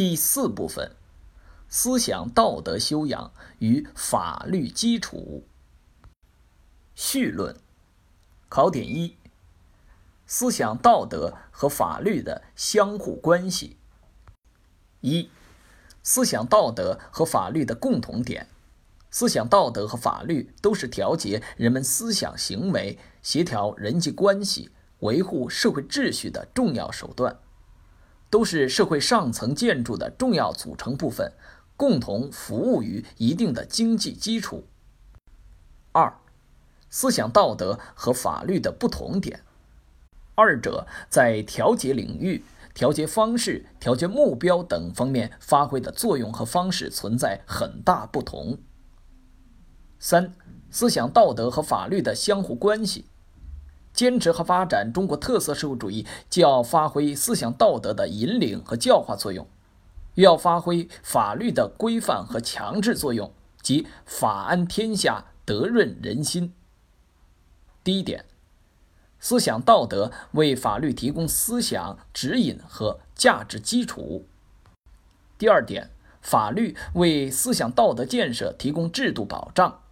第四部分：思想道德修养与法律基础。序论。考点一：思想道德和法律的相互关系。一、思想道德和法律的共同点。思想道德和法律都是调节人们思想行为、协调人际关系、维护社会秩序的重要手段，都是社会上层建筑的重要组成部分，共同服务于一定的经济基础。二、思想道德和法律的不同点，二者在调节领域、调节方式、调节目标等方面发挥的作用和方式存在很大不同。三、思想道德和法律的相互关系。坚持和发展中国特色社会主义，既要发挥思想道德的引领和教化作用，又要发挥法律的规范和强制作用，即法安天下，德润人心。第一点，思想道德为法律提供思想指引和价值基础。第二点，法律为思想道德建设提供制度保障。